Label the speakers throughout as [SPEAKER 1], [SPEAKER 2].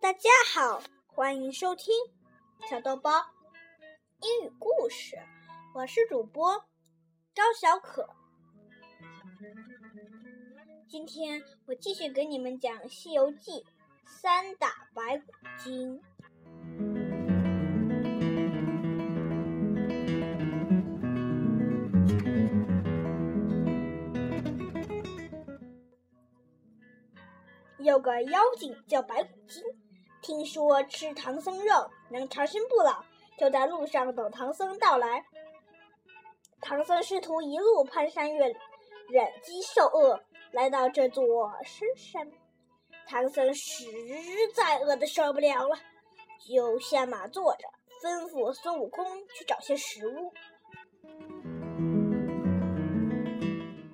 [SPEAKER 1] 大家好，欢迎收听小豆包英语故事。我是主播高小可。今天我继续给你们讲《西游记》三打白骨精。有个妖精叫白骨精，听说吃唐僧肉能长生不老，就在路上等唐僧到来。唐僧师徒一路攀山越岭，忍饥受饿，来到这座深山。唐僧实在饿得受不了了，就下马坐着，吩咐孙悟空去找些食物。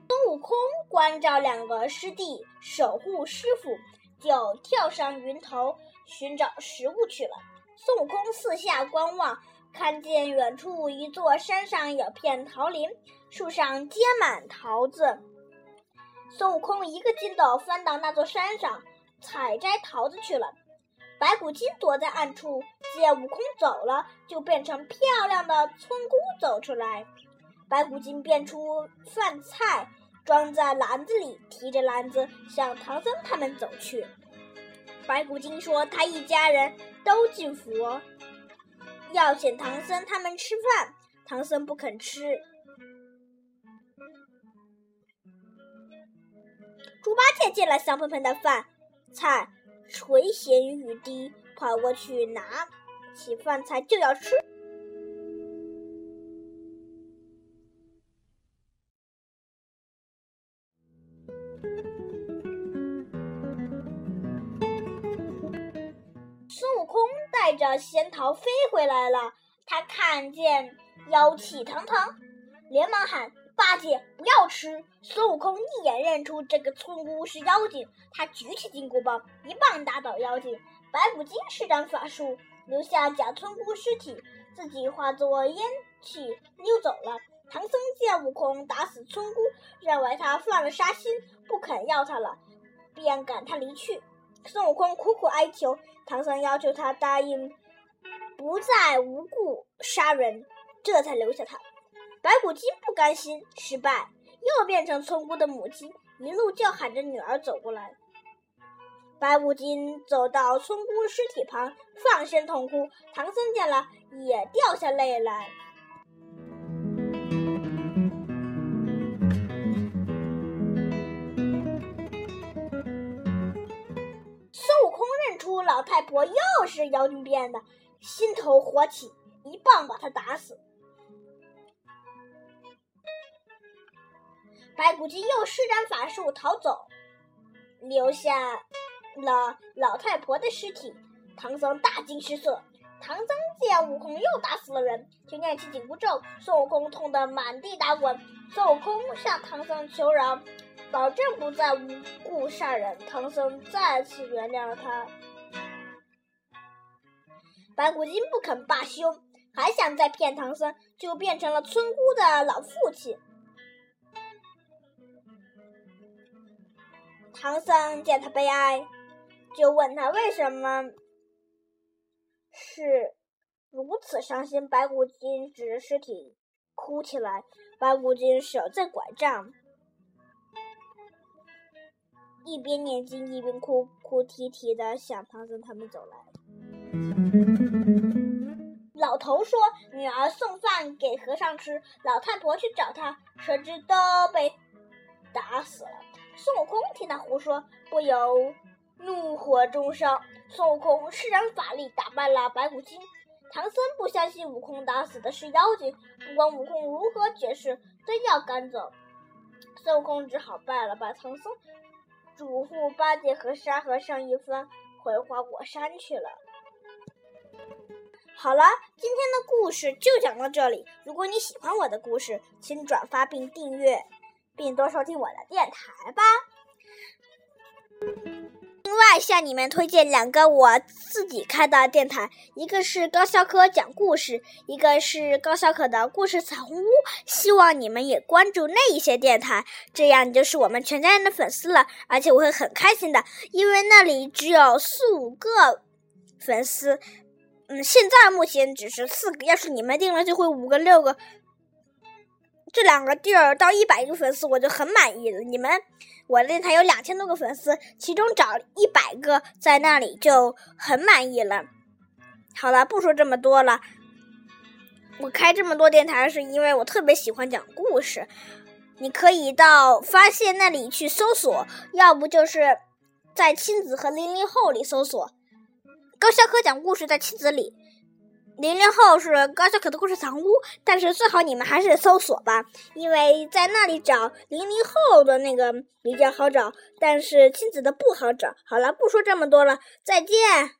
[SPEAKER 1] 孙悟空关照两个师弟，守护师傅，就跳上云头寻找食物去了。孙悟空四下观望。看见远处一座山上有片桃林，树上结满桃子。孙悟空一个筋斗翻到那座山上，采摘桃子去了。白骨精躲在暗处，见悟空走了，就变成漂亮的村姑走出来。白骨精变出饭菜，装在篮子里，提着篮子向唐僧他们走去。白骨精说：“他一家人都进佛。”要请唐僧他们吃饭，唐僧不肯吃。猪八戒见了香喷喷的饭菜，垂涎欲滴，跑过去拿起饭菜就要吃。孙悟空带着仙桃飞回来了，他看见妖气腾腾，连忙喊：“八戒，不要吃！”孙悟空一眼认出这个村姑是妖精，他举起金箍棒，一棒打倒妖精。白骨精施展法术，留下假村姑尸体，自己化作烟气溜走了。唐僧见悟空打死村姑，认为他犯了杀心，不肯要他了，便赶他离去。孙悟空苦苦哀求，唐僧要求他答应不再无故杀人，这才留下他。白骨精不甘心失败，又变成村姑的母亲，一路叫喊着女儿走过来。白骨精走到村姑尸体旁，放声痛哭。唐僧见了，也掉下泪来。婆又是妖精变的，心头火起，一棒把她打死。白骨精又施展法术逃走，留下了老太婆的尸体。唐僧大惊失色。唐僧见悟空又打死了人，就念起紧箍咒。孙悟空痛得满地打滚。孙悟空向唐僧求饶，保证不再无故杀人。唐僧再次原谅了他。白骨精不肯罢休，还想再骗唐僧，就变成了村姑的老父亲。唐僧见他悲哀，就问他为什么是如此伤心。白骨精指着尸体哭起来，白骨精手在拐杖，一边念经一边哭哭啼啼的向唐僧他们走来。老头说：“女儿送饭给和尚吃。”老太婆去找他，谁知都被打死了。孙悟空听他胡说，不由怒火中烧。孙悟空施展法力打败了白骨精。唐僧不相信悟空打死的是妖精，不管悟空如何解释，都要赶走。孙悟空只好拜了拜唐僧，嘱咐八戒和沙和尚一番，回花果山去了。好了，今天的故事就讲到这里。如果你喜欢我的故事，请转发并订阅，并多收听我的电台吧。另外，向你们推荐两个我自己开的电台，一个是高小可讲故事，一个是高小可的故事彩虹屋。希望你们也关注那一些电台，这样你就是我们全家人的粉丝了。而且我会很开心的，因为那里只有四五个。粉丝。嗯，现在目前只是四个，要是你们定了就会五个、六个。这两个地儿到一百个粉丝我就很满意了。你们，我电台有两千多个粉丝，其中找一百个在那里就很满意了。好了，不说这么多了。我开这么多电台是因为我特别喜欢讲故事。你可以到发现那里去搜索，要不就是在亲子和零零后里搜索高小可讲故事，在亲子里，零零后是高小可的故事藏屋。但是最好你们还是搜索吧，因为在那里找零零后的那个比较好找，但是亲子的不好找。好了，不说这么多了，再见。